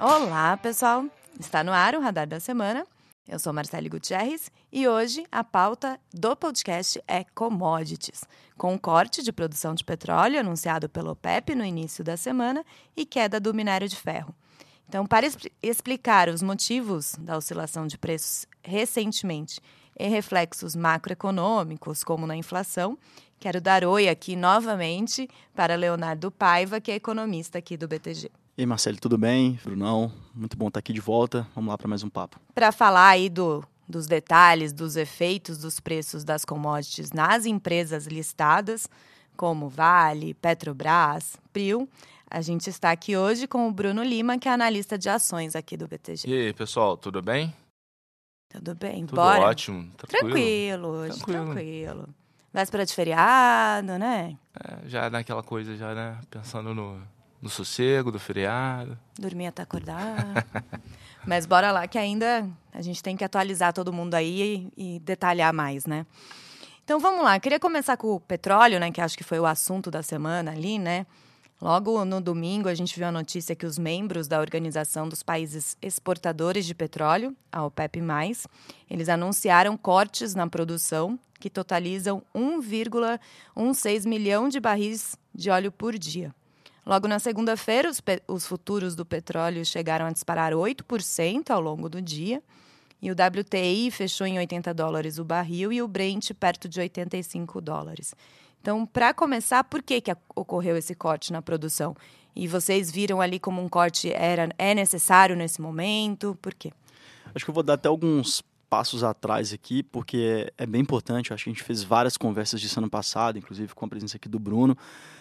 Olá, pessoal! Está no ar o Radar da Semana. Eu sou Marcele Gutierrez e hoje a pauta do podcast é commodities, com o corte de produção de petróleo anunciado pelo OPEP no início da semana e queda do minério de ferro. Então, para explicar os motivos da oscilação de preços recentemente e reflexos macroeconômicos, como na inflação, quero dar oi aqui novamente para Leonardo Paiva, que é economista aqui do BTG. E aí, Marcelo, tudo bem? Brunão, muito bom estar aqui de volta. Vamos lá para mais um papo. Para falar aí do, dos detalhes, dos efeitos dos preços das commodities nas empresas listadas, como Vale, Petrobras, Prio, a gente está aqui hoje com o Bruno Lima, que é analista de ações aqui do BTG. E aí, pessoal, tudo bem? Tudo bem, tudo bora? ótimo, tranquilo. Tranquilo hoje, tranquilo. tranquilo. Véspera de feriado, né? É, já naquela coisa, já, né? Pensando no, no sossego do feriado. Dormir até acordar. Mas bora lá, que ainda a gente tem que atualizar todo mundo aí e, e detalhar mais, né? Então vamos lá, queria começar com o petróleo, né? Que acho que foi o assunto da semana ali, né? Logo no domingo, a gente viu a notícia que os membros da Organização dos Países Exportadores de Petróleo, a OPEP+, eles anunciaram cortes na produção que totalizam 1,16 milhão de barris de óleo por dia. Logo na segunda-feira, os, os, futuros do petróleo chegaram a disparar 8% ao longo do dia, e o WTI fechou em 80 dólares o barril e o Brent perto de 85 dólares. Então, para começar, por que, que ocorreu esse corte na produção? E vocês viram ali como um corte era, é necessário nesse momento? Por quê? Acho que eu vou dar até alguns passos atrás aqui, porque é, é bem importante. Acho que a gente fez várias conversas disso ano passado, inclusive com a presença aqui do Bruno,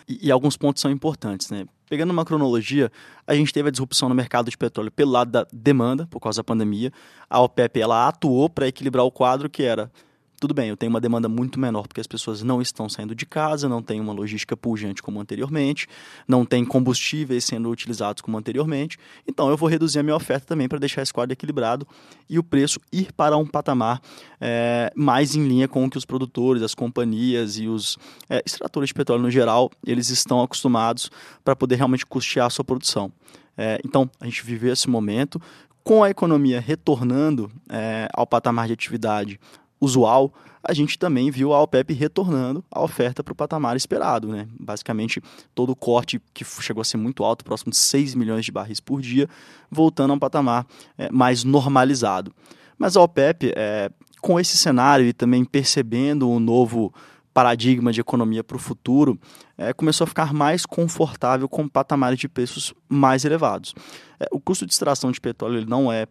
e, e, alguns pontos são importantes. Né? Pegando uma cronologia, a gente teve a disrupção no mercado de petróleo pelo lado da demanda, por causa da pandemia. A OPEP ela atuou para equilibrar o quadro que era tudo bem, eu tenho uma demanda muito menor porque as pessoas não estão saindo de casa, não tem uma logística pujante como anteriormente, não tem combustíveis sendo utilizados como anteriormente, então eu vou reduzir a minha oferta também para deixar esse quadro equilibrado e o preço ir para um patamar é, mais em linha com o que os produtores, as companhias e os é, extratores de petróleo no geral, eles estão acostumados para poder realmente custear a sua produção. É, então, a gente viveu esse momento com a economia retornando é, ao patamar de atividade usual, a gente também viu a OPEP retornando a oferta para o patamar esperado. Né? Basicamente, todo o corte que chegou a ser muito alto, próximo de 6 milhões de barris por dia, voltando a um patamar é, mais normalizado. Mas a OPEP, é, com esse cenário e também percebendo um novo paradigma de economia para o futuro, é, começou a ficar mais confortável com patamares de preços mais elevados. É, o custo de extração de petróleo não é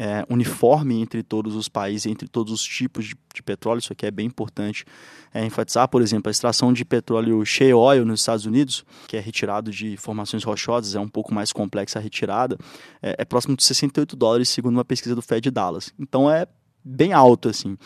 é, uniforme entre todos os países, entre todos os tipos de, de petróleo. Isso aqui é bem importante é, enfatizar. Por exemplo, a extração de petróleo shale oil nos Estados Unidos, que é retirado de formações rochosas, é um pouco mais complexa a retirada, é, é próximo de 68 dólares, segundo uma pesquisa do Fed Dallas. Então é bem alto, assim.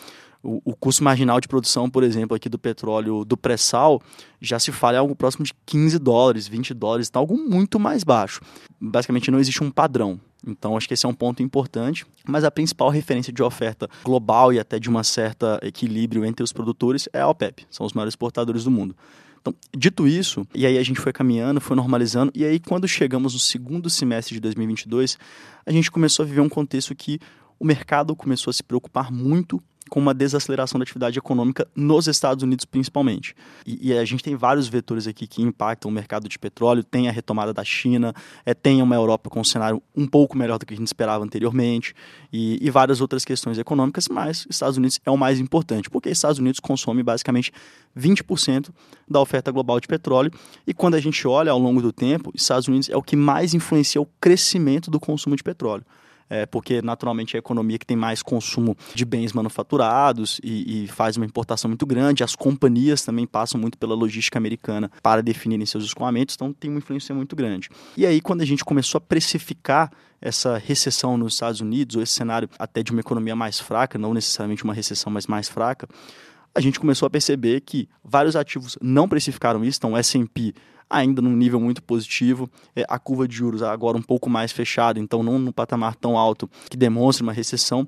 O, custo marginal de produção, por exemplo, aqui do petróleo do pré-sal, já se fala em algo próximo de 15 dólares, 20 dólares, tá algo muito mais baixo. Basicamente não existe um padrão. Então, acho que esse é um ponto importante. Mas a principal referência de oferta global e até de uma certa equilíbrio entre os produtores é a OPEP, são os maiores exportadores do mundo. Então, dito isso, e aí a gente foi caminhando, foi normalizando, e aí quando chegamos no segundo semestre de 2022, a gente começou a viver um contexto que o mercado começou a se preocupar muito com uma desaceleração da atividade econômica nos Estados Unidos, principalmente. E, e, a gente tem vários vetores aqui que impactam o mercado de petróleo, tem a retomada da China, é, tem uma Europa com um cenário um pouco melhor do que a gente esperava anteriormente, e, e várias outras questões econômicas, mas Estados Unidos é o mais importante, porque Estados Unidos consome basicamente 20% da oferta global de petróleo, e quando a gente olha ao longo do tempo, Estados Unidos é o que mais influencia o crescimento do consumo de petróleo é, porque naturalmente é a economia que tem mais consumo de bens manufaturados e, e, faz uma importação muito grande. As companhias também passam muito pela logística americana para definirem seus escoamentos, então tem uma influência muito grande. E aí, quando a gente começou a precificar essa recessão nos Estados Unidos, ou esse cenário até de uma economia mais fraca, não necessariamente uma recessão, mas mais fraca, a gente começou a perceber que vários ativos não precificaram isso, então o S&P ainda num nível muito positivo. É, a curva de juros agora um pouco mais fechada, então não no patamar tão alto que demonstre uma recessão.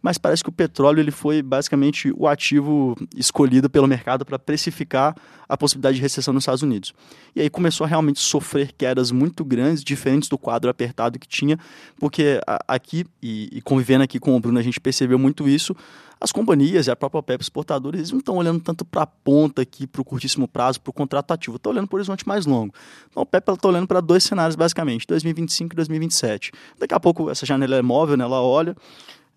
Mas parece que o petróleo ele foi basicamente o ativo escolhido pelo mercado para precificar a possibilidade de recessão nos Estados Unidos. E aí começou a realmente sofrer quedas muito grandes, diferentes do quadro apertado que tinha, porque aqui, e, convivendo aqui com o Bruno, a gente percebeu muito isso, as companhias e a própria OPEP exportadores eles não estão olhando tanto para a ponta aqui, para o curtíssimo prazo, para o contrato ativo, estão olhando para o horizonte mais longo. Então a OPEP está olhando para dois cenários basicamente, 2025 e 2027. Daqui a pouco essa janela é móvel, né, ela olha,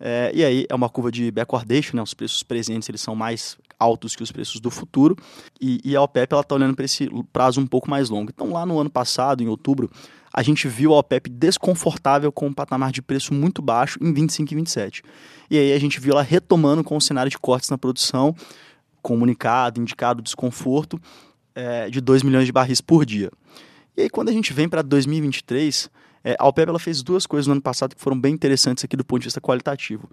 é, e aí é uma curva de backwardation, né, os preços presentes eles são mais altos que os preços do futuro, e, e a OPEP está olhando para esse prazo um pouco mais longo. Então lá no ano passado, em outubro, a gente viu a OPEP desconfortável com um patamar de preço muito baixo em 25 e 27. E aí a gente viu ela retomando com o cenário de cortes na produção, comunicado, indicado desconforto é, de 2 milhões de barris por dia. E aí quando a gente vem para 2023, é, a OPEP ela fez duas coisas no ano passado que foram bem interessantes aqui do ponto de vista qualitativo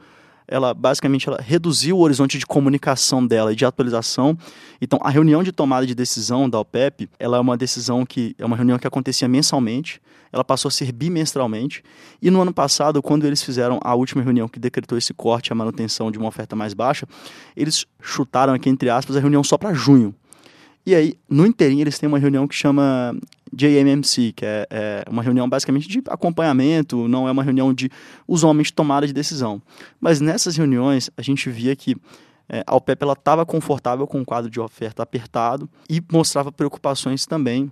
ela basicamente ela reduziu o horizonte de comunicação dela e de atualização. Então, a reunião de tomada de decisão da OPEP, ela é uma decisão que é uma reunião que acontecia mensalmente, ela passou a ser bimestralmente. E no ano passado, quando eles fizeram a última reunião que decretou esse corte, a manutenção de uma oferta mais baixa, eles chutaram aqui entre aspas a reunião só para junho. E aí, no inteirinho, eles têm uma reunião que chama JMMC, que é, é, uma reunião basicamente de acompanhamento, não é uma reunião de usualmente tomada de decisão. Mas nessas reuniões, a gente via que é, a OPEP estava confortável com o quadro de oferta apertado e mostrava preocupações também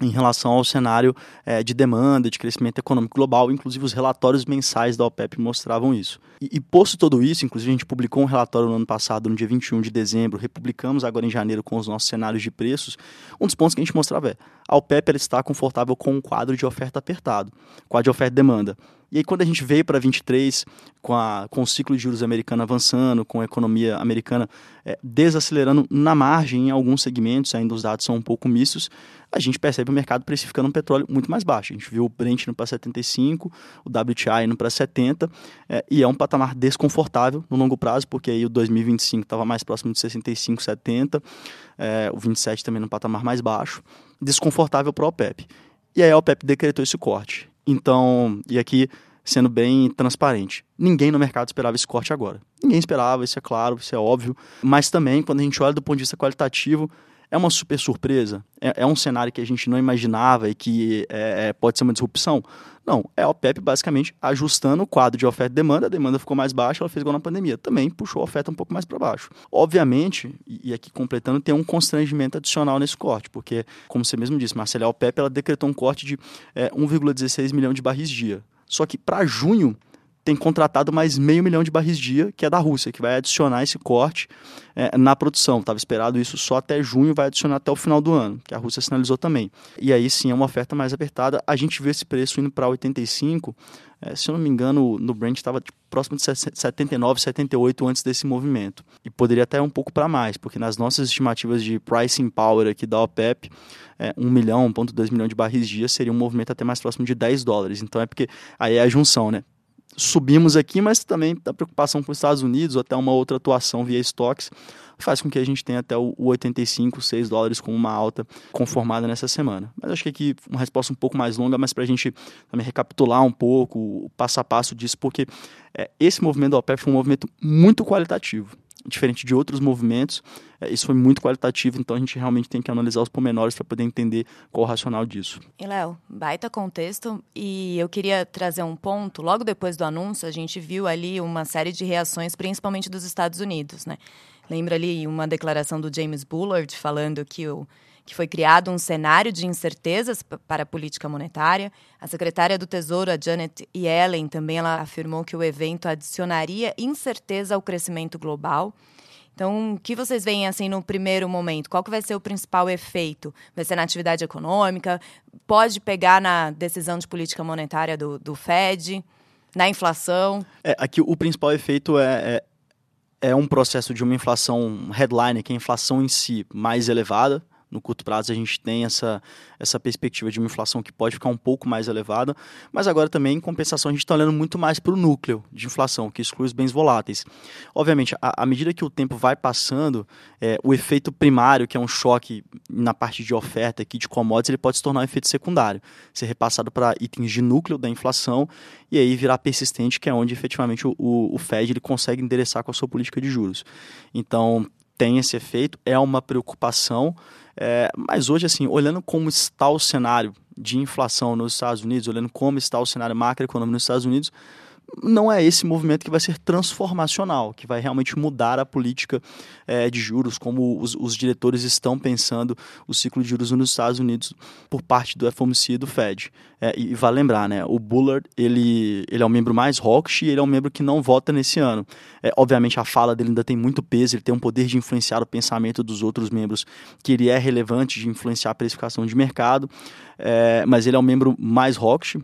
em relação ao cenário é, de demanda, de crescimento econômico global, inclusive os relatórios mensais da OPEP mostravam isso. E, e, posto todo isso, inclusive a gente publicou um relatório no ano passado, no dia 21 de dezembro, republicamos agora em janeiro com os nossos cenários de preços, um dos pontos que a gente mostrava é, a OPEP ela está confortável com um quadro de oferta apertado, quadro de oferta e demanda. E aí, quando a gente veio para 23, com, a, com o ciclo de juros americano avançando, com a economia americana é, desacelerando na margem em alguns segmentos, ainda os dados são um pouco mistos, a gente percebe o mercado precificando um petróleo muito mais baixo. A gente viu o Brent indo para 75, o WTI indo para 70, é, e é um patamar desconfortável no longo prazo, porque aí o 2025 estava mais próximo de 65, 70, é, o 27 também no patamar mais baixo, desconfortável para a OPEP. E aí a OPEP decretou esse corte. Então, e aqui sendo bem transparente. Ninguém no mercado esperava esse corte agora. Ninguém esperava, isso é claro, isso é óbvio. Mas também, quando a gente olha do ponto de vista qualitativo, é uma super surpresa? É, é um cenário que a gente não imaginava e que é, é pode ser uma disrupção? Não, é a OPEP basicamente ajustando o quadro de oferta e demanda, a demanda ficou mais baixa, ela fez igual na pandemia, também puxou a oferta um pouco mais para baixo. Obviamente, e aqui completando, tem um constrangimento adicional nesse corte, porque, como você mesmo disse, Marcelo, a OPEP ela decretou um corte de é, 1,16 milhão de barris dia. Só que para junho tem contratado mais meio milhão de barris dia, que é da Rússia, que vai adicionar esse corte é, na produção. Estava esperado isso só até junho, vai adicionar até o final do ano, que a Rússia sinalizou também. E aí sim é uma oferta mais apertada. A gente viu esse preço indo para 85, é, se eu não me engano, no Brent estava tipo, próximo de 79, 78 antes desse movimento. E poderia até um pouco para mais, porque nas nossas estimativas de pricing power aqui da OPEP, é, 1 milhão, 1,2 milhão de barris dia seria um movimento até mais próximo de 10 dólares. Então é porque aí é a junção, né? Subimos aqui, mas também a preocupação com os Estados Unidos ou até uma outra atuação via estoques faz com que a gente tenha até o 85, 6 dólares com uma alta conformada nessa semana. Mas acho que aqui uma resposta um pouco mais longa, mas para a gente também recapitular um pouco o passo a passo disso, porque é, esse movimento da OPEP foi um movimento muito qualitativo diferente de outros movimentos, é, isso foi muito qualitativo, então a gente realmente tem que analisar os pormenores para poder entender qual o racional disso. E Léo, baita contexto, e eu queria trazer um ponto, logo depois do anúncio, a gente viu ali uma série de reações, principalmente dos Estados Unidos, né? Lembra ali uma declaração do James Bullard falando que o que foi criado um cenário de incertezas para a política monetária. A secretária do Tesouro, a Janet Yellen, também ela afirmou que o evento adicionaria incerteza ao crescimento global. Então, o que vocês veem assim no primeiro momento? Qual que vai ser o principal efeito? Vai ser na atividade econômica? Pode pegar na decisão de política monetária do, do Fed? Na inflação? É, aqui o principal efeito é, é, é um processo de uma inflação headline, que é a inflação em si mais elevada, no curto prazo a gente tem essa, essa perspectiva de uma inflação que pode ficar um pouco mais elevada, mas agora também, em compensação, a gente está olhando muito mais para o núcleo de inflação, que exclui os bens voláteis. Obviamente, à medida que o tempo vai passando, é, o efeito primário, que é um choque na parte de oferta aqui de commodities, ele pode se tornar um efeito secundário, ser repassado para itens de núcleo da inflação e aí virar persistente, que é onde efetivamente o, o Fed ele consegue endereçar com a sua política de juros. Então, tem esse efeito, é uma preocupação, é, mas hoje, assim, olhando como está o cenário de inflação nos Estados Unidos, olhando como está o cenário macroeconômico nos Estados Unidos, não é esse movimento que vai ser transformacional, que vai realmente mudar a política é, de juros, como os, os, diretores estão pensando o ciclo de juros nos Estados Unidos por parte do FOMC e do Fed. É, e, vale lembrar, né, o Bullard ele, ele é um membro mais hawkish e ele é um membro que não vota nesse ano. É, obviamente a fala dele ainda tem muito peso, ele tem um poder de influenciar o pensamento dos outros membros, que ele é relevante de influenciar a precificação de mercado, é, mas ele é um membro mais hawkish,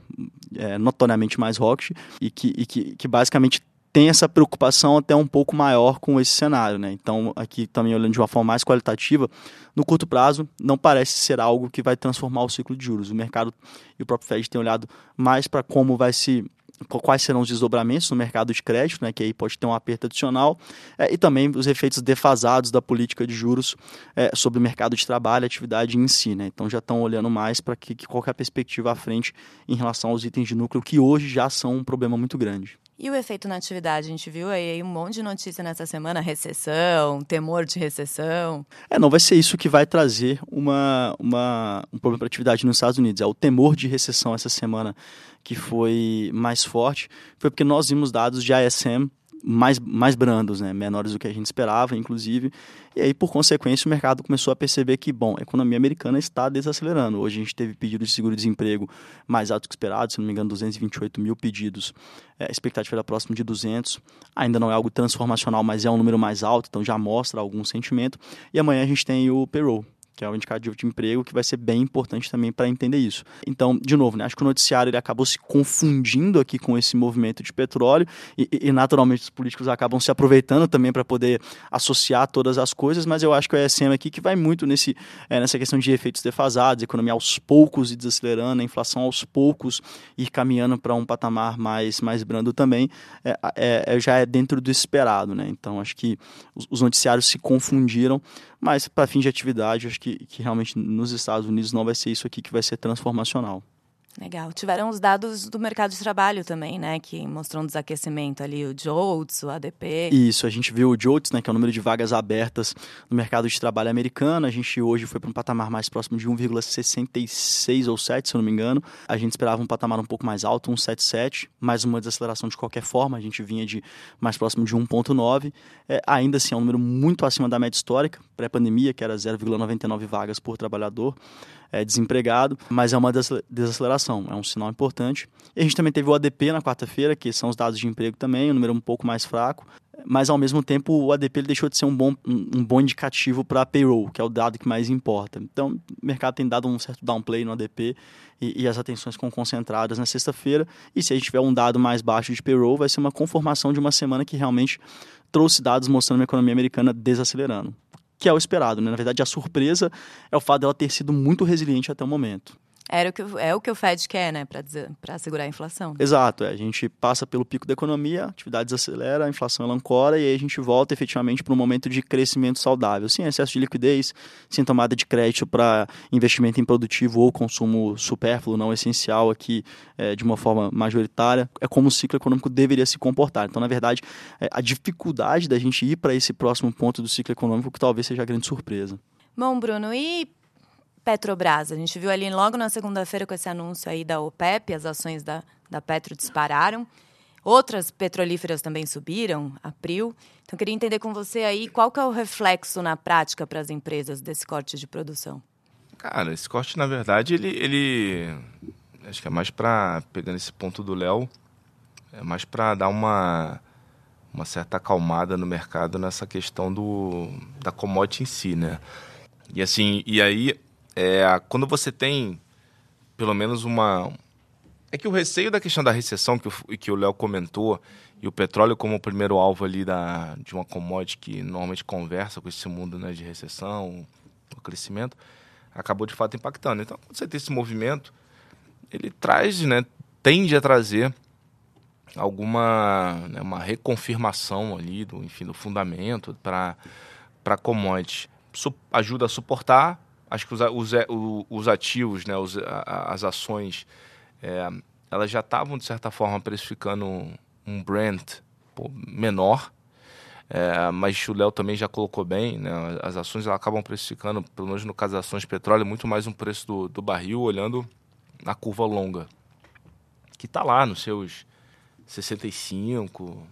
é, notoriamente mais hawkish, e que, e que, que basicamente tem essa preocupação até um pouco maior com esse cenário. Né? Então, aqui também olhando de uma forma mais qualitativa, no curto prazo, não parece ser algo que vai transformar o ciclo de juros. O mercado e o próprio Fed têm olhado mais para como vai se quais serão os desdobramentos no mercado de crédito, né, que aí pode ter um aperto adicional, é, e também os efeitos defasados da política de juros é, sobre o mercado de trabalho, atividade em si. Né? Então já estão olhando mais para que, que qualquer perspectiva à frente em relação aos itens de núcleo, que hoje já são um problema muito grande. E o efeito na atividade? A gente viu aí um monte de notícia nessa semana, recessão, temor de recessão. É, não vai ser isso que vai trazer uma, uma, um problema para a atividade nos Estados Unidos. É o temor de recessão essa semana que foi mais forte, foi porque nós vimos dados de ISM mais, mais brandos, né? menores do que a gente esperava, inclusive. E aí, por consequência, o mercado começou a perceber que, bom, a economia americana está desacelerando. Hoje a gente teve pedidos de seguro-desemprego mais altos que esperado, se não me engano, 228 mil pedidos. É, a expectativa era próxima de 200. Ainda não é algo transformacional, mas é um número mais alto, então já mostra algum sentimento. E amanhã a gente tem o payroll, que é o indicativo de emprego, que vai ser bem importante também para entender isso. Então, de novo, né, acho que o noticiário ele acabou se confundindo aqui com esse movimento de petróleo e, e naturalmente os políticos acabam se aproveitando também para poder associar todas as coisas, mas eu acho que o ESM aqui que vai muito nesse, é, nessa questão de efeitos defasados, economia aos poucos e desacelerando, a inflação aos poucos ir caminhando para um patamar mais, mais brando também, é, é, é, já é dentro do esperado. Né? Então, acho que os, os noticiários se confundiram, mas para fim de atividade, acho que, que realmente nos Estados Unidos não vai ser isso aqui que vai ser transformacional. Legal. Tiveram os dados do mercado de trabalho também, né? Que mostrou um desaquecimento ali, o JOLTS, o ADP. Isso, a gente viu o JOLTS, né? Que é o número de vagas abertas no mercado de trabalho americano. A gente hoje foi para um patamar mais próximo de 1,66 ou 7, se eu não me engano. A gente esperava um patamar um pouco mais alto, 1,77. Mais uma desaceleração de qualquer forma. A gente vinha de mais próximo de 1,9. É, ainda assim, é um número muito acima da média histórica, pré-pandemia, que era 0,99 vagas por trabalhador é, desempregado, mas é uma desaceleração, é um sinal importante. E a gente também teve o ADP na quarta-feira, que são os dados de emprego também, um número um pouco mais fraco, mas ao mesmo tempo o ADP deixou de ser um bom, um, bom indicativo para payroll, que é o dado que mais importa. Então, o mercado tem dado um certo downplay no ADP e, e as atenções ficam concentradas na sexta-feira. E se a gente tiver um dado mais baixo de payroll, vai ser uma conformação de uma semana que realmente trouxe dados mostrando uma economia americana desacelerando que é o esperado. Né? Na verdade, a surpresa é o fato dela ter sido muito resiliente até o momento. Era o que, é o que o Fed quer, né, para segurar a inflação. Exato, é, a gente passa pelo pico da economia, a atividade desacelera, a inflação ela ancora e aí a gente volta efetivamente para um momento de crescimento saudável, sem excesso de liquidez, sem tomada de crédito para investimento em produtivo ou consumo supérfluo, não essencial aqui é, de uma forma majoritária. É como o ciclo econômico deveria se comportar. Então, na verdade, é, a dificuldade da gente ir para esse próximo ponto do ciclo econômico que talvez seja a grande surpresa. Bom, Bruno, e Petrobras. A gente viu ali logo na segunda-feira com esse anúncio aí da OPEP, as ações da, da Petro dispararam. Outras petrolíferas também subiram, abril. Então, queria entender com você aí qual que é o reflexo na prática para as empresas desse corte de produção. Cara, esse corte, na verdade, ele, ele acho que é mais para, pegando esse ponto do Léo, é mais para dar uma, uma certa acalmada no mercado nessa questão do, da commodity em si, né? E assim, e aí é, quando você tem pelo menos uma. É que o receio da questão da recessão que o, Léo comentou, e o petróleo como o primeiro alvo ali da, de uma commodity que normalmente conversa com esse mundo né, de recessão, o crescimento, acabou de fato impactando. Então, quando você tem esse movimento, ele traz, né, tende a trazer alguma né, uma reconfirmação ali do, enfim, do fundamento para para commodities. Su ajuda a suportar, acho que os, os, os ativos, né, os, as ações, é, elas já estavam, de certa forma, precificando um Brent pô, menor, é, mas o Léo também já colocou bem, né, as ações elas acabam precificando, pelo menos no caso das ações de petróleo, muito mais um preço do, do barril, olhando na curva longa, que está lá nos seus 65,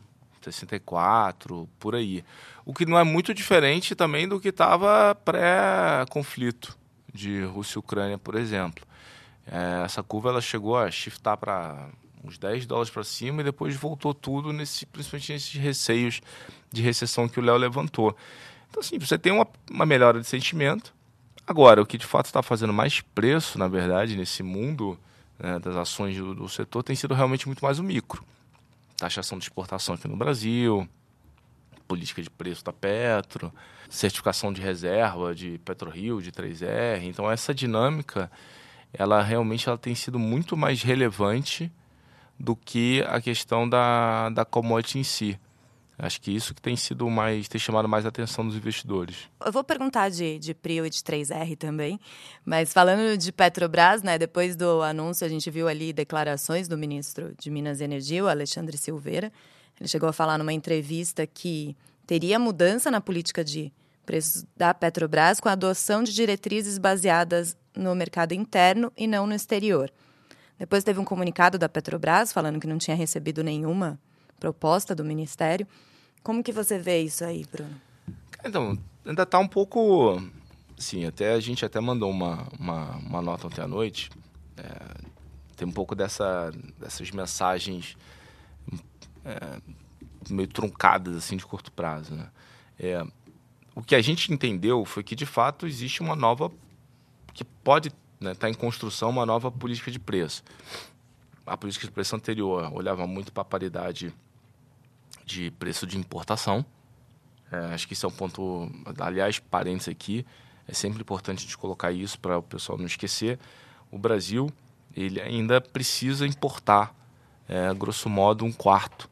64, por aí. O que não é muito diferente também do que estava pré-conflito de Rússia e Ucrânia, por exemplo. É, essa curva ela chegou a shiftar para uns 10 dólares para cima e depois voltou tudo, nesse, principalmente nesses receios de recessão que o Léo levantou. Então, assim, você tem uma, uma melhora de sentimento. Agora, o que de fato está fazendo mais preço, na verdade, nesse mundo né, das ações do, do setor tem sido realmente muito mais o micro taxação de exportação aqui no Brasil, política de preço da Petro, certificação de reserva de PetroRio, de 3R. Então essa dinâmica, ela realmente ela tem sido muito mais relevante do que a questão da, da commodity em si. Acho que isso que tem sido mais, tem chamado mais a atenção dos investidores. Eu vou perguntar de, de Prio e de 3R também, mas falando de Petrobras, né, depois do anúncio a gente viu ali declarações do ministro de Minas e Energia, o Alexandre Silveira. Ele chegou a falar numa entrevista que teria mudança na política de preços da Petrobras com a adoção de diretrizes baseadas no mercado interno e não no exterior. Depois teve um comunicado da Petrobras falando que não tinha recebido nenhuma proposta do Ministério. Como que você vê isso aí, Bruno? Então, ainda está um pouco... Sim, até a gente até mandou uma, uma, uma nota ontem à noite. É, tem um pouco dessa, dessas mensagens é, meio truncadas, assim, de curto prazo, né? É, o que a gente entendeu foi que, de fato, existe uma nova... que pode estar né, tá em construção uma nova política de preço. A política de preço anterior olhava muito para a paridade de preço de importação. É, acho que isso é um ponto. Aliás, parênteses aqui, é sempre importante gente colocar isso para o pessoal não esquecer. O Brasil ele ainda precisa importar, é, grosso modo, um quarto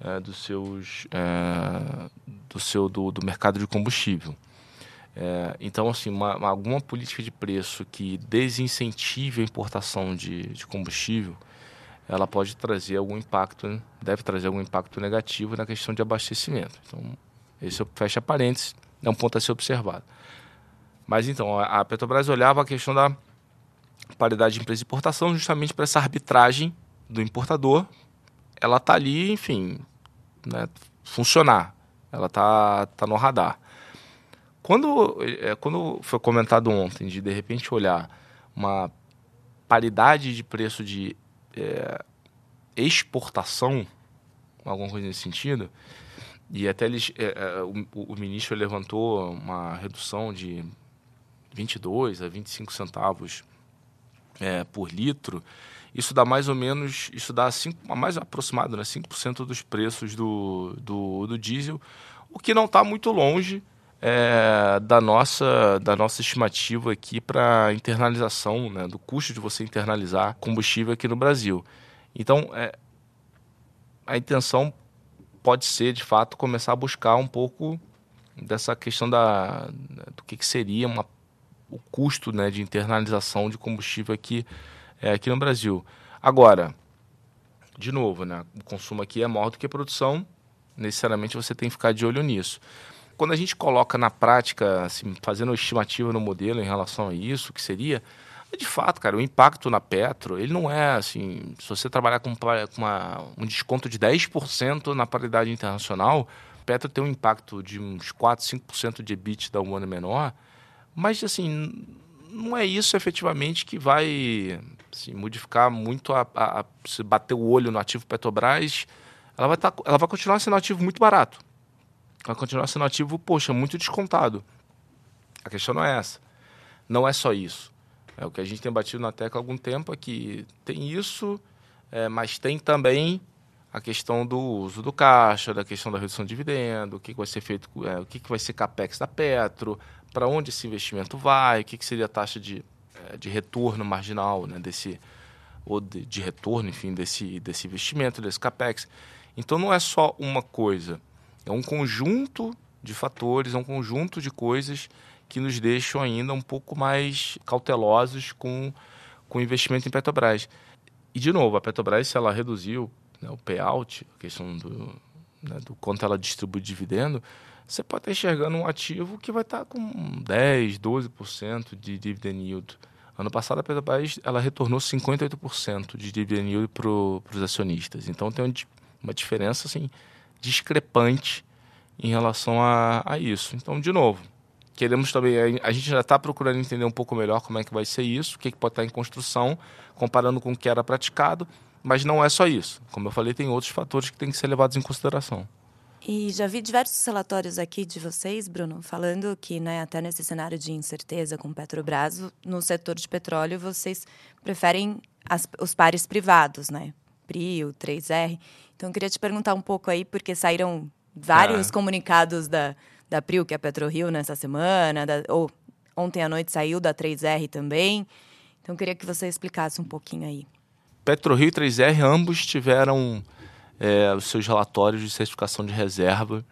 é, dos seus, é, do, seu, do, do mercado de combustível. É, então, assim, uma, uma, alguma política de preço que desincentive a importação de, de combustível ela pode trazer algum impacto, deve trazer algum impacto negativo na questão de abastecimento. Então, esse fecha parênteses, é um ponto a ser observado. Mas então, a Petrobras olhava a questão da paridade de empresa de importação justamente para essa arbitragem do importador. Ela está ali, enfim, né, funcionar. Ela está tá no radar. Quando, é, quando foi comentado ontem de de repente olhar uma paridade de preço de é, exportação, alguma coisa nesse sentido, e até eles, é, é o, o, ministro levantou uma redução de 22 a 25 centavos é, por litro. Isso dá mais ou menos, isso dá cinco, mais aproximado, né, 5% dos preços do, do, do diesel, o que não está muito longe é, da, nossa, da nossa estimativa aqui para internalização, né, do custo de você internalizar combustível aqui no Brasil. Então, é, a intenção pode ser, de fato, começar a buscar um pouco dessa questão da, do que, que seria uma, o custo né, de internalização de combustível aqui, é, aqui no Brasil. Agora, de novo, né, o consumo aqui é maior do que a produção, necessariamente você tem que ficar de olho nisso quando a gente coloca na prática, assim, fazendo estimativa no modelo em relação a isso, que seria, de fato, cara, o impacto na Petro, ele não é assim, se você trabalhar com, uma, um desconto de 10% na paridade internacional, Petro tem um impacto de uns 4, 5% de EBIT da um ano menor, mas assim, não é isso efetivamente que vai assim, modificar muito a, a, a, se bater o olho no ativo Petrobras, ela vai, tá, ela vai continuar sendo um ativo muito barato vai continuar sendo ativo, poxa, muito descontado. A questão não é essa. Não é só isso. É o que a gente tem batido na tecla há algum tempo é que tem isso, é, mas tem também a questão do uso do caixa, da questão da redução de dividendo, o que, vai ser feito, é, o que, que vai ser capex da Petro, para onde esse investimento vai, o que, que seria a taxa de, é, de retorno marginal né, desse ou de, de, retorno, enfim, desse, desse investimento, desse capex. Então não é só uma coisa, é um conjunto de fatores, é um conjunto de coisas que nos deixam ainda um pouco mais cautelosos com, com o investimento em Petrobras. E, de novo, a Petrobras, se ela reduziu né, o payout, a questão do, né, do quanto ela distribui dividendo, você pode estar enxergando um ativo que vai estar com 10, 12% de dividend yield. Ano passado, a Petrobras ela retornou 58% de dividend yield para os acionistas. Então, tem uma diferença assim, discrepante em relação a, a isso. Então, de novo, queremos também, a gente já está procurando entender um pouco melhor como é que vai ser isso, o que, que pode estar em construção, comparando com o que era praticado, mas não é só isso. Como eu falei, tem outros fatores que têm que ser levados em consideração. E já vi diversos relatórios aqui de vocês, Bruno, falando que, né, até nesse cenário de incerteza com Petrobras, no setor de petróleo, vocês preferem as, os pares privados, né? PRIO, 3R. Então, eu queria te perguntar um pouco aí, porque saíram vários ah. comunicados da, da PRIO, que é a PetroRio, nessa semana, da, ou ontem à noite saiu da 3R também. Então, eu queria que você explicasse um pouquinho aí. PetroRio e 3R ambos tiveram é, os seus relatórios de certificação de reserva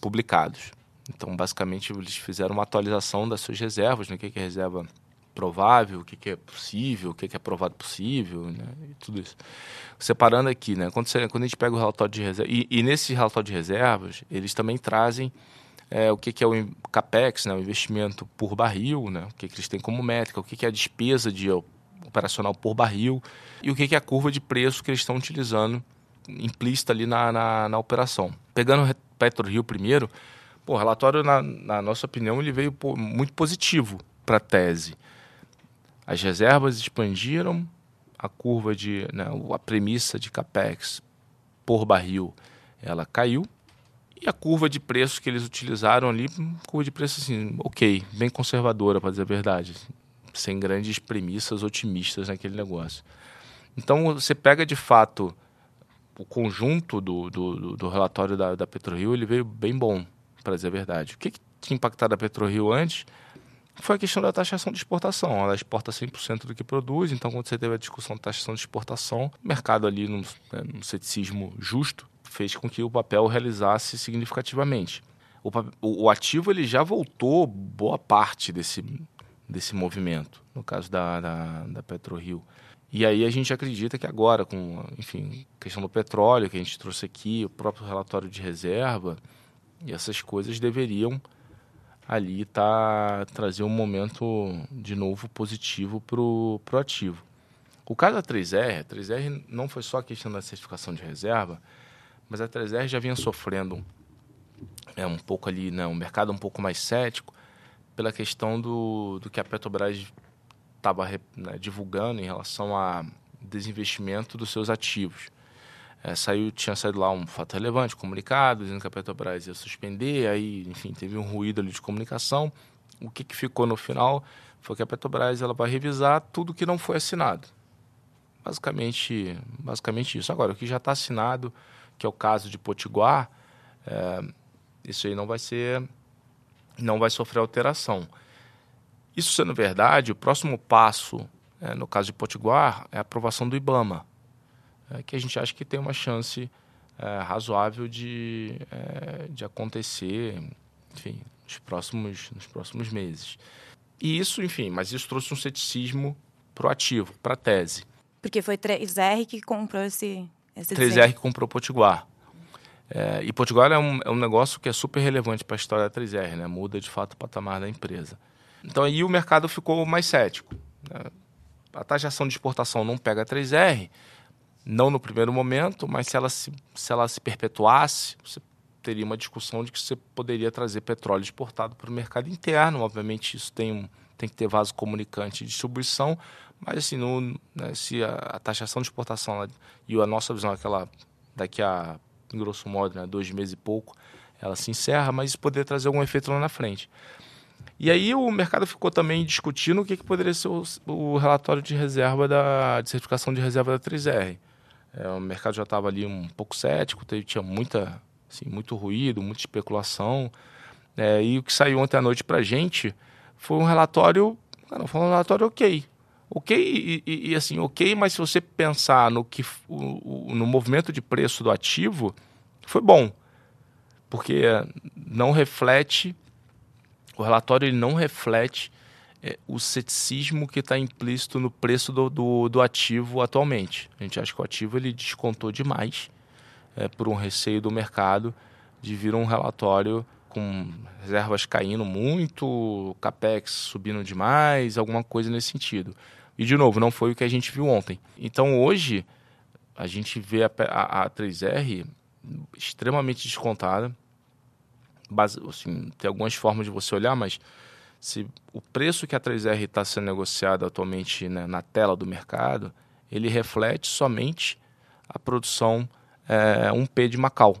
publicados. Então, basicamente, eles fizeram uma atualização das suas reservas, né? o que é reserva provável, o que é possível, o que é provado possível, né? e tudo isso. Separando aqui, né? quando, você, quando a gente pega o relatório de reserva, e, e nesse relatório de reservas, eles também trazem é, o que, que, é o CAPEX, né? o investimento por barril, né? o que, que eles têm como métrica, o que, que é a despesa de operacional por barril e o que, que é a curva de preço que eles estão utilizando implícita ali na, na, na operação. Pegando o PetroRio primeiro, pô, o relatório, na, na nossa opinião, ele veio muito positivo para a tese. As reservas expandiram, a curva de, né, a premissa de capex por barril, ela caiu e a curva de preços que eles utilizaram ali, curva de preço assim, ok, bem conservadora para dizer a verdade, sem grandes premissas otimistas naquele negócio. Então você pega de fato o conjunto do, do, do relatório da, da PetroRio, ele veio bem bom, para dizer a verdade. O que, que tinha impactado a PetroRio antes foi a questão da taxação de exportação. Ela exporta 100% do que produz, então quando você teve a discussão de taxação de exportação, o mercado ali, num, né, num ceticismo justo, fez com que o papel realizasse significativamente. O, o, ativo ele já voltou boa parte desse, desse movimento, no caso da, da, da PetroRio. E aí a gente acredita que agora, com, enfim, questão do petróleo que a gente trouxe aqui, o próprio relatório de reserva, essas coisas deveriam ali tá, trazer um momento de novo positivo para o ativo. O caso da 3R, a 3R não foi só a questão da certificação de reserva, mas a 3R já vinha sofrendo é, um pouco ali, né, um mercado um pouco mais cético pela questão do, do que a Petrobras estava né, divulgando em relação a desinvestimento dos seus ativos. É, saiu, tinha saído lá um fato relevante, comunicado, dizendo que a Petrobras ia suspender, aí, enfim, teve um ruído ali de comunicação. O que, que ficou no final foi que a Petrobras ela vai revisar tudo que não foi assinado. Basicamente, basicamente isso. Agora, o que já está assinado, que é o caso de Potiguar, é, isso aí não vai ser, não vai sofrer alteração. Isso sendo verdade, o próximo passo, é, no caso de Potiguar, é a aprovação do IBAMA, é, que a gente acha que tem uma chance é, razoável de, é, de acontecer, enfim, nos próximos, nos próximos meses. E isso, enfim, mas isso trouxe um ceticismo proativo para a tese. Porque foi 3R que comprou esse, esse 3R que comprou Potiguar. É, e Potiguar é um, é um negócio que é super relevante para a história da 3R, né? muda de fato o patamar da empresa. Então aí o mercado ficou mais cético. Né? A taxação de exportação não pega 3R, não no primeiro momento, mas se ela se, se, ela se perpetuasse, você teria uma discussão de que você poderia trazer petróleo exportado para o mercado interno. Obviamente isso tem, um, tem que ter vaso comunicante e distribuição, mas assim, no, né, se a, a, taxação de exportação ela, e a nossa visão é que ela, daqui a, grosso modo, né, dois meses e pouco, ela se encerra, mas isso poderia trazer algum efeito lá na frente. E aí o mercado ficou também discutindo o que, que poderia ser o, o, relatório de reserva da de certificação de reserva da 3R. É, o mercado já estava ali um pouco cético, teve, tinha muita, assim, muito ruído, muita especulação. É, e o que saiu ontem à noite para a gente foi um relatório, cara, foi um relatório ok. Ok, e, e, e, assim, ok, mas se você pensar no, que, o, o, no movimento de preço do ativo, foi bom. Porque não reflete, o relatório ele não reflete é, o ceticismo que está implícito no preço do, do, do, ativo atualmente. A gente acha que o ativo ele descontou demais é, por um receio do mercado de vir um relatório com reservas caindo muito, capex subindo demais, alguma coisa nesse sentido. E de novo, não foi o que a gente viu ontem. Então hoje a gente vê a, a, a 3R extremamente descontada. Base, assim, tem algumas formas de você olhar, mas se o preço que a 3R está sendo negociado atualmente né, na tela do mercado, ele reflete somente a produção é, 1P de Macau.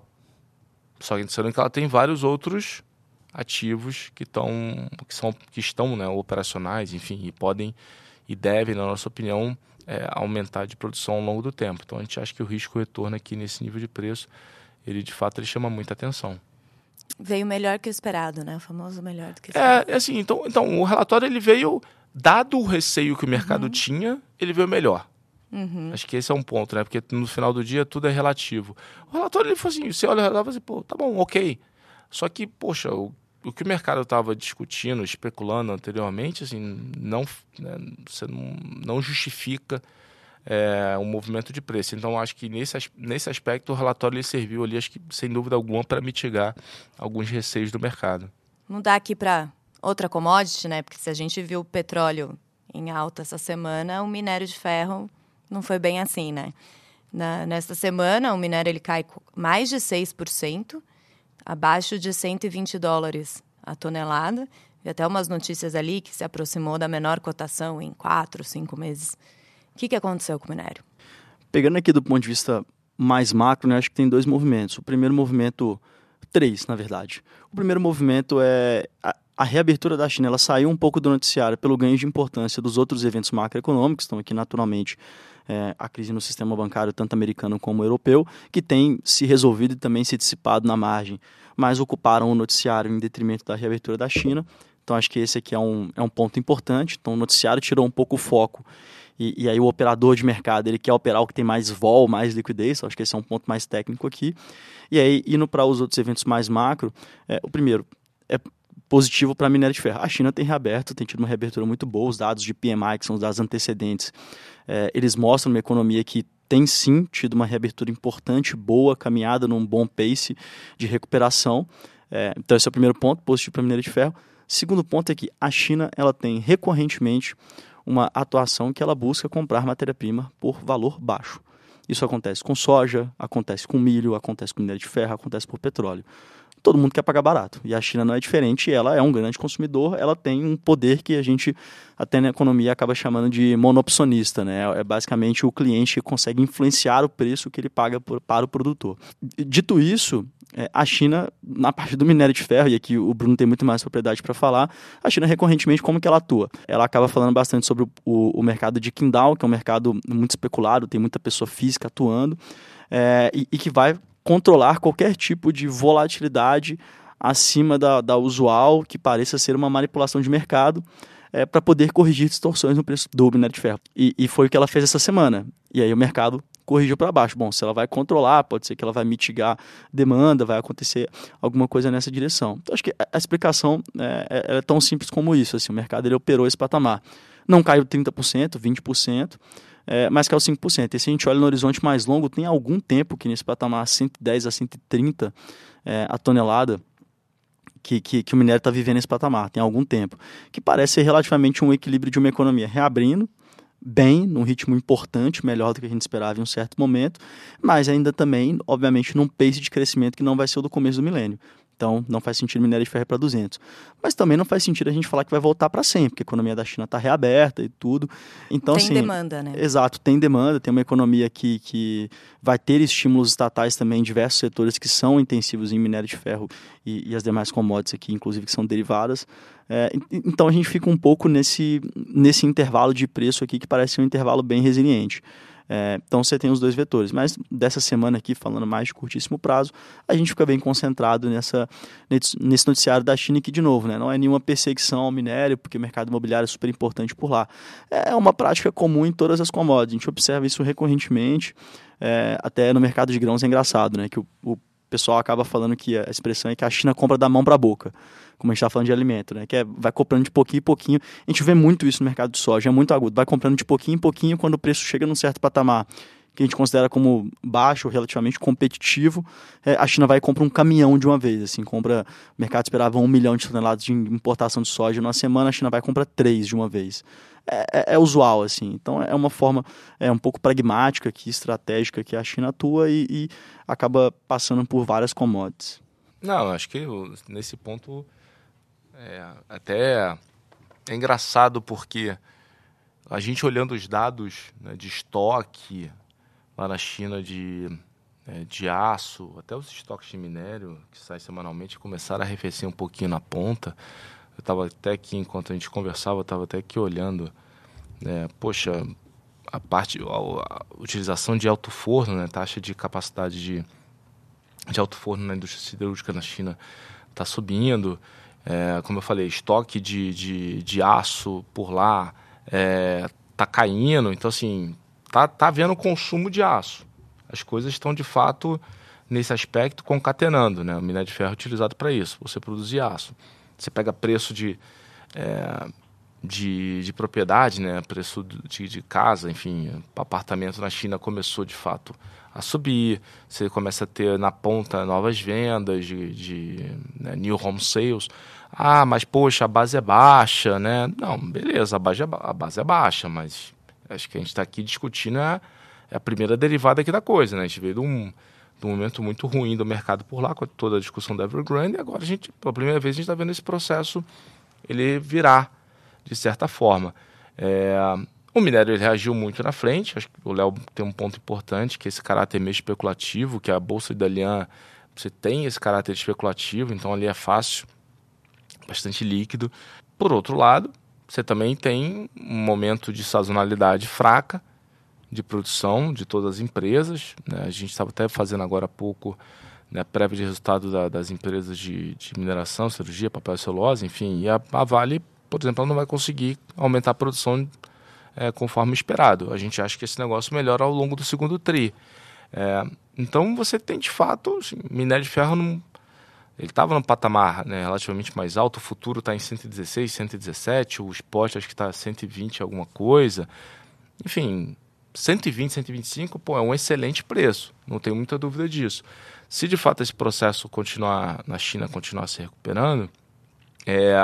Só que sabendo que ela tem vários outros ativos que, tão, que, são, que estão né, operacionais, enfim, e podem e devem, na nossa opinião, é, aumentar de produção ao longo do tempo. Então a gente acha que o risco retorno aqui nesse nível de preço, ele de fato ele chama muita atenção. Veio melhor que o esperado, né? O famoso melhor do que esperado. É, assim, então, então o relatório ele veio, dado o receio que o mercado uhum. tinha, ele veio melhor. Uhum. Acho que esse é um ponto, né? Porque no final do dia tudo é relativo. O relatório ele foi assim, você olha e fala assim, pô, tá bom, ok. Só que, poxa, o, o que o mercado estava discutindo, especulando anteriormente, assim, não, né, você não, não justifica é, um movimento de preço. Então, acho que nesse, nesse aspecto o relatório ele serviu ali, acho que sem dúvida alguma, para mitigar alguns receios do mercado. Mudar aqui para outra commodity, né? Porque se a gente viu o petróleo em alta essa semana, o minério de ferro não foi bem assim, né? Na, nesta semana, o minério ele cai mais de 6%, abaixo de 120 dólares a tonelada. E até umas notícias ali que se aproximou da menor cotação em quatro, cinco meses. Que, que aconteceu com o minério? Pegando aqui do ponto de vista mais macro, né, acho que tem dois movimentos. O primeiro movimento, três, na verdade. O primeiro movimento é a, a reabertura da China. Ela saiu um pouco do noticiário pelo ganho de importância dos outros eventos macroeconômicos, estão aqui naturalmente é, a crise no sistema bancário, tanto americano como europeu, que tem se resolvido e também se dissipado na margem, mas ocuparam o noticiário em detrimento da reabertura da China. Então acho que esse aqui é um, é um ponto importante. Então o noticiário tirou um pouco o foco e, e, aí o operador de mercado ele quer operar o que tem mais vol, mais liquidez, acho que esse é um ponto mais técnico aqui. E aí, indo para os outros eventos mais macro, é, o primeiro é positivo para a minério de ferro. A China tem reaberto, tem tido uma reabertura muito boa, os dados de PMI, que são os dados antecedentes, é, eles mostram uma economia que tem sim tido uma reabertura importante, boa, caminhada num bom pace de recuperação. É, então esse é o primeiro ponto, positivo para a minério de ferro. Segundo ponto é que a China ela tem recorrentemente uma atuação que ela busca comprar matéria-prima por valor baixo. Isso acontece com soja, acontece com milho, acontece com minério de ferro, acontece por petróleo. Todo mundo quer pagar barato. E a China não é diferente, ela é um grande consumidor, ela tem um poder que a gente, até na economia, acaba chamando de monopsonista. Né? É basicamente o cliente que consegue influenciar o preço que ele paga por, para o produtor. Dito isso, é, a China, na parte do minério de ferro, e aqui o Bruno tem muito mais propriedade para falar, a China recorrentemente como que ela atua? Ela acaba falando bastante sobre o, o, mercado de Qingdao, que é um mercado muito especulado, tem muita pessoa física atuando, é, e, e, que vai controlar qualquer tipo de volatilidade acima da, da usual, que pareça ser uma manipulação de mercado, é, para poder corrigir distorções no preço do minério de ferro. E, e foi o que ela fez essa semana. E aí o mercado corrigiu para baixo. Bom, se ela vai controlar, pode ser que ela vai mitigar demanda, vai acontecer alguma coisa nessa direção. Então, acho que a explicação é, é, é tão simples como isso. Assim, o mercado ele operou esse patamar. Não caiu 30%, 20%, é, mas caiu 5%. E se a gente olha no horizonte mais longo, tem algum tempo que nesse patamar 110 a 130 é, a tonelada, que, que, que, o minério está vivendo esse patamar, tem algum tempo, que parece ser relativamente um equilíbrio de uma economia reabrindo, bem, num ritmo importante, melhor do que a gente esperava em um certo momento, mas ainda também, obviamente, num pace de crescimento que não vai ser o do começo do milênio. Então, não faz sentido minério de ferro para 200. Mas também não faz sentido a gente falar que vai voltar para sempre, porque a economia da China está reaberta e tudo. Então, tem assim, demanda, né? Exato, tem demanda, tem uma economia que, que vai ter estímulos estatais também em diversos setores que são intensivos em minério de ferro e, e as demais commodities aqui, inclusive que são derivadas. É, então, a gente fica um pouco nesse, nesse intervalo de preço aqui que parece um intervalo bem resiliente. É, então você tem os dois vetores. Mas dessa semana aqui, falando mais de curtíssimo prazo, a gente fica bem concentrado nessa, nesse noticiário da China aqui de novo. Né? Não é nenhuma perseguição ao minério, porque o mercado imobiliário é super importante por lá. É uma prática comum em todas as commodities. A gente observa isso recorrentemente. É, até no mercado de grãos é engraçado, né? Que o, o pessoal acaba falando que a expressão é que a China compra da mão para a boca, como a gente está falando de alimento, né? Que é, vai comprando de pouquinho em pouquinho. A gente vê muito isso no mercado de soja, é muito agudo. Vai comprando de pouquinho em pouquinho, quando o preço chega num certo patamar que a gente considera como baixo, relativamente competitivo, é, a China vai e compra um caminhão de uma vez. Assim, compra, o mercado esperava um milhão de toneladas de importação de soja numa semana, a China vai e compra três de uma vez. É, é, é, usual, assim. Então é uma forma é um pouco pragmática aqui, estratégica que a China atua e, e acaba passando por várias commodities. Não, acho que nesse ponto é, até é engraçado porque a gente olhando os dados né, de estoque lá na China de, é, de aço, até os estoques de minério que saem semanalmente começaram a arrefecer um pouquinho na ponta. Eu estava até aqui, enquanto a gente conversava, eu estava até aqui olhando. Né, poxa, a parte, a, a, utilização de alto forno, né, taxa de capacidade de, de alto forno na indústria siderúrgica na China está subindo. É, como eu falei, estoque de, de, de aço por lá está é, tá caindo. Então, assim, tá, tá havendo consumo de aço. As coisas estão, de fato, nesse aspecto, concatenando. Né? O minério de ferro é utilizado para isso, você produzir aço. Você pega preço de, é, de, de, propriedade, né? preço de, de casa, enfim, apartamento na China começou, de fato, a subir. Você começa a ter na ponta novas vendas de, de né, new home sales. Ah, mas poxa, a base é baixa, né? Não, beleza, a base é, a base é baixa, mas Acho que a gente está aqui discutindo a, é a primeira derivada aqui da coisa, né? A gente veio de um, de um momento muito ruim do mercado por lá, com toda a discussão da Evergrande, e agora a gente, pela primeira vez, a gente está vendo esse processo ele virar, de certa forma. É, o minério ele reagiu muito na frente, acho que o Léo tem um ponto importante, que é esse caráter meio especulativo, que a Bolsa de Dalian, você tem esse caráter especulativo, então ali é fácil, bastante líquido. Por outro lado, você também tem um momento de sazonalidade fraca de produção de todas as empresas. Né? A gente estava até fazendo agora há pouco né, prévia de resultado da, das empresas de, de, mineração, cirurgia, papel e celulose, enfim. E a, a Vale, por exemplo, ela não vai conseguir aumentar a produção é, conforme esperado. A gente acha que esse negócio melhora ao longo do segundo TRI. É, então você tem de fato, assim, minério de ferro não, ele estava no patamar né, relativamente mais alto, o futuro está em 116, 117, o spot acho que está 120 alguma coisa. Enfim, 120, 125, pô, é um excelente preço, não tenho muita dúvida disso. Se de fato esse processo continuar na China continuar se recuperando, é,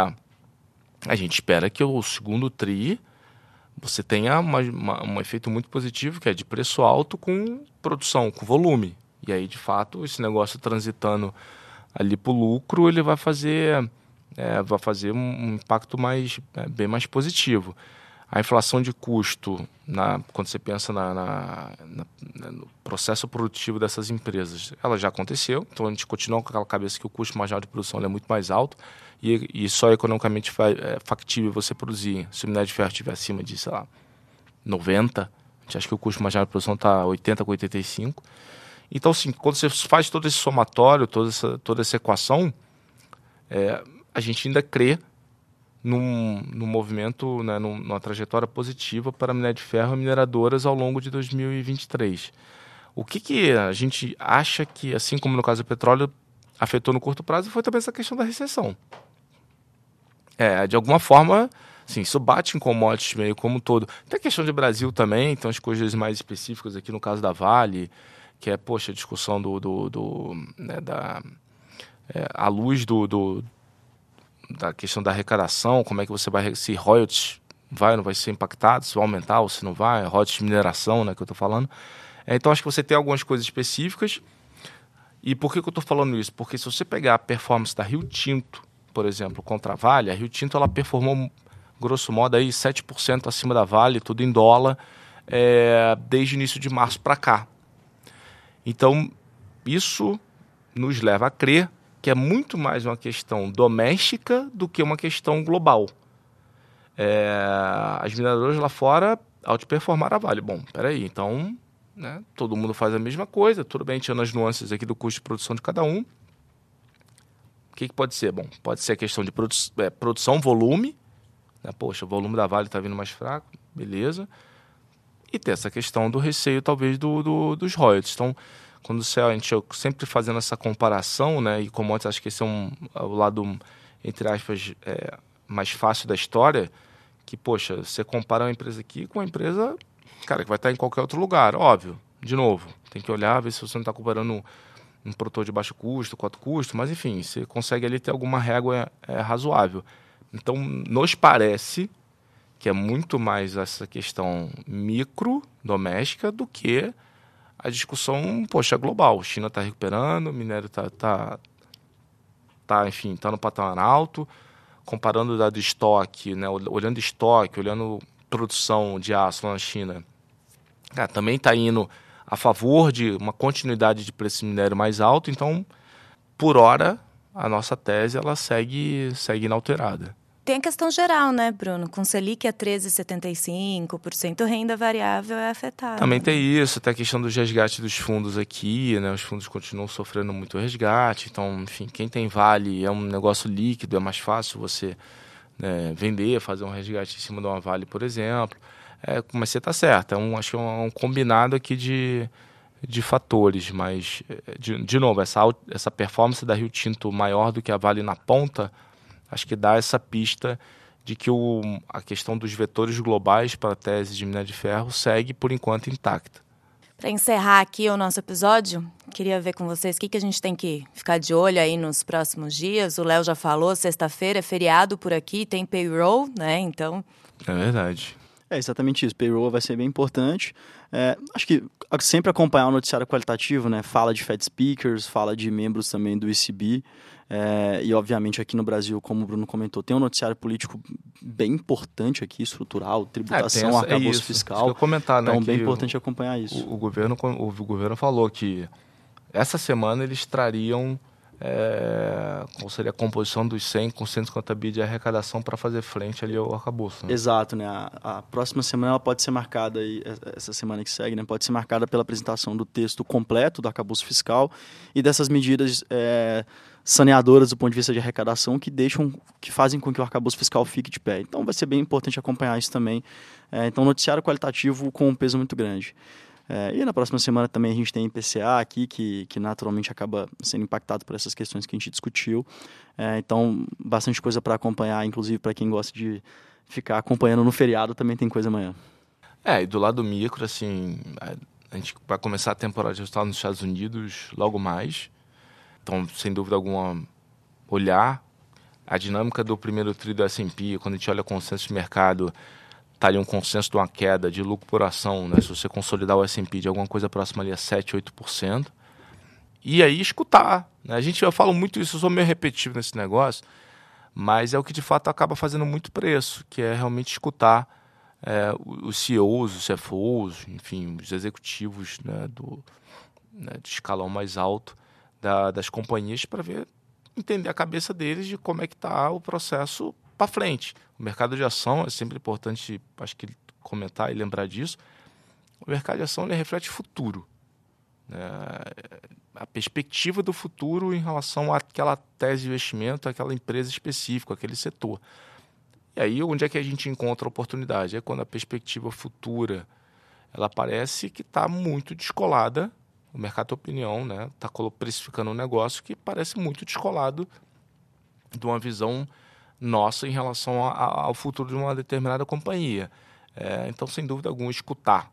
a gente espera que o segundo TRI você tenha uma, uma, um efeito muito positivo, que é de preço alto com produção, com volume. E aí, de fato, esse negócio transitando ali para o lucro, ele vai fazer, é, vai fazer um, impacto mais, é, bem mais positivo. A inflação de custo, na, quando você pensa na, na, na, no processo produtivo dessas empresas, ela já aconteceu. Então a gente continua com aquela cabeça que o custo marginal de produção é muito mais alto e, e só economicamente é factível você produzir. Se o minério de ferro estiver acima de, sei lá, 90, a gente acha que o custo marginal de produção está 80 com 85. Então, assim, quando você faz todo esse somatório, toda essa, toda essa equação, é, a gente ainda crê num, num movimento, né, num, numa trajetória positiva para minério de ferro e mineradoras ao longo de 2023. O que, que a gente acha que, assim como no caso do petróleo, afetou no curto prazo foi também essa questão da recessão. É, de alguma forma, sim, isso bate em commodities meio como um todo. Tem a questão de Brasil também, então as coisas mais específicas aqui no caso da Vale, que é, poxa, a discussão do, do, do né, da, é, luz do, do, da questão da arrecadação, como é que você vai, se royalties vai ou não vai ser impactado, se vai aumentar ou se não vai, royalties de mineração, né, que eu estou falando. É, então, acho que você tem algumas coisas específicas. E por que, que eu estou falando isso? Porque se você pegar a performance da Rio Tinto, por exemplo, contra a Vale, a Rio Tinto ela performou, grosso modo, aí 7% acima da Vale, tudo em dólar, é, desde o início de março para cá. Então, isso nos leva a crer que é muito mais uma questão doméstica do que uma questão global. É, as mineradoras lá fora outperformar a Vale. Bom, peraí, então né, todo mundo faz a mesma coisa, tudo bem, tirando as nuances aqui do custo de produção de cada um. O que, que pode ser? Bom, pode ser a questão de produ é, produção, volume. Né, poxa, o volume da Vale está vindo mais fraco, beleza. E ter essa questão do receio, talvez, do, do dos royalties. Então, quando você, a gente sempre fazendo essa comparação, né, e como antes acho que esse é um, é o lado, entre aspas, é, mais fácil da história, que, poxa, você compara uma empresa aqui com uma empresa, cara, que vai estar em qualquer outro lugar, óbvio. De novo, tem que olhar, ver se você não está comparando um, produtor de baixo custo, quanto custo, mas enfim, você consegue ali ter alguma régua é, razoável. Então, nos parece que é muito mais essa questão micro, doméstica, do que a discussão, poxa, global. China está recuperando, o minério está, tá, tá, enfim, está no patamar alto comparando o dado estoque, né, olhando estoque, olhando produção de aço na China, cara, também está indo a favor de uma continuidade de preço de minério mais alto. Então, por hora, a nossa tese ela segue, segue inalterada. Tem a questão geral, né, Bruno? Com Selic a 13,75%, renda variável é afetada. Também tem isso, tem a questão dos resgates dos fundos aqui, né? Os fundos continuam sofrendo muito resgate. Então, enfim, quem tem vale é um negócio líquido, é mais fácil você né, vender, fazer um resgate em cima de uma vale, por exemplo. É, mas você está certo, é um, acho que é um, um combinado aqui de, de fatores, mas, de, de novo, essa, essa performance da Rio Tinto maior do que a Vale na ponta acho que dá essa pista de que o, a questão dos vetores globais para a tese de minério de ferro segue, por enquanto, intacta. Para encerrar aqui o nosso episódio, queria ver com vocês o que, que a gente tem que ficar de olho aí nos próximos dias. O Léo já falou, sexta-feira é feriado por aqui, tem payroll, né? Então. É verdade. É exatamente isso. Payroll vai ser bem importante. É, acho que sempre acompanhar o noticiário qualitativo, né? Fala de Fed Speakers, fala de membros também do ECB. É, e, obviamente, aqui no Brasil, como o Bruno comentou, tem um noticiário político bem importante aqui, estrutural, tributação, é, essa, arcabouço é fiscal. comentar, né, então, bem importante acompanhar isso. O, o, governo, o, o governo falou que essa semana eles trariam é, qual seria a composição dos 100 com 150 bi de arrecadação para fazer frente ali ao arcabouço. Né? Exato, né? A, a, próxima semana ela pode ser marcada, aí, essa semana que segue, né? pode ser marcada pela apresentação do texto completo do arcabouço fiscal e dessas medidas é, saneadoras do ponto de vista de arrecadação que deixam, que fazem com que o arcabouço fiscal fique de pé. Então vai ser bem importante acompanhar isso também. É, então, noticiário qualitativo com um peso muito grande. É, e na próxima semana também a gente tem IPCA aqui, que, que naturalmente acaba sendo impactado por essas questões que a gente discutiu. É, então, bastante coisa para acompanhar, inclusive para quem gosta de ficar acompanhando no feriado, também tem coisa amanhã. É, e do lado micro, assim, a gente vai começar a temporada de resultados nos Estados Unidos logo mais. Então, sem dúvida alguma, olhar a dinâmica do primeiro tri do S&P, quando a gente olha o consenso de mercado, está ali um consenso de uma queda de lucro por ação, né? se você consolidar o S&P de alguma coisa próxima ali a 7, 8%. E aí escutar. Né? A gente, eu falo muito isso, eu sou meio repetitivo nesse negócio, mas é o que de fato acaba fazendo muito preço, que é realmente escutar é, os CEOs, os CFOs, enfim, os executivos né, do, né, de escalão mais alto da, das companhias para ver, entender a cabeça deles de como é que está o processo para frente. O mercado de ação é sempre importante, acho que comentar e lembrar disso. O mercado de ação ele reflete futuro. Né? A perspectiva do futuro em relação àquela tese de investimento, àquela empresa específica, aquele setor. E aí, onde é que a gente encontra a oportunidade? É quando a perspectiva futura ela parece que está muito descolada. O mercado de opinião está né? Tá precificando um negócio que parece muito descolado de uma visão nossa em relação a, a, ao futuro de uma determinada companhia. É, então, sem dúvida alguma, escutar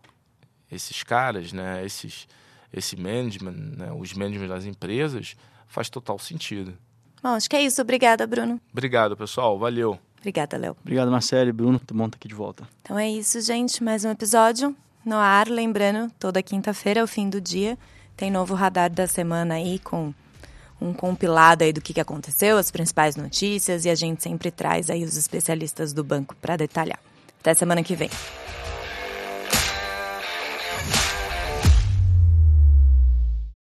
esses caras, né, esses, esse management, né, os management das empresas, faz total sentido. Bom, acho que é isso. Obrigada, Bruno. Obrigado, pessoal. Valeu. Obrigada, Léo. Obrigado, Marcelo e Bruno. Muito bom estar aqui de volta. Então é isso, gente. Mais um episódio no ar. Lembrando, toda quinta-feira, ao fim do dia, tem novo radar da semana aí com um compilado aí do que, que aconteceu, as principais notícias, e a gente sempre traz aí os especialistas do banco para detalhar. Até semana que vem.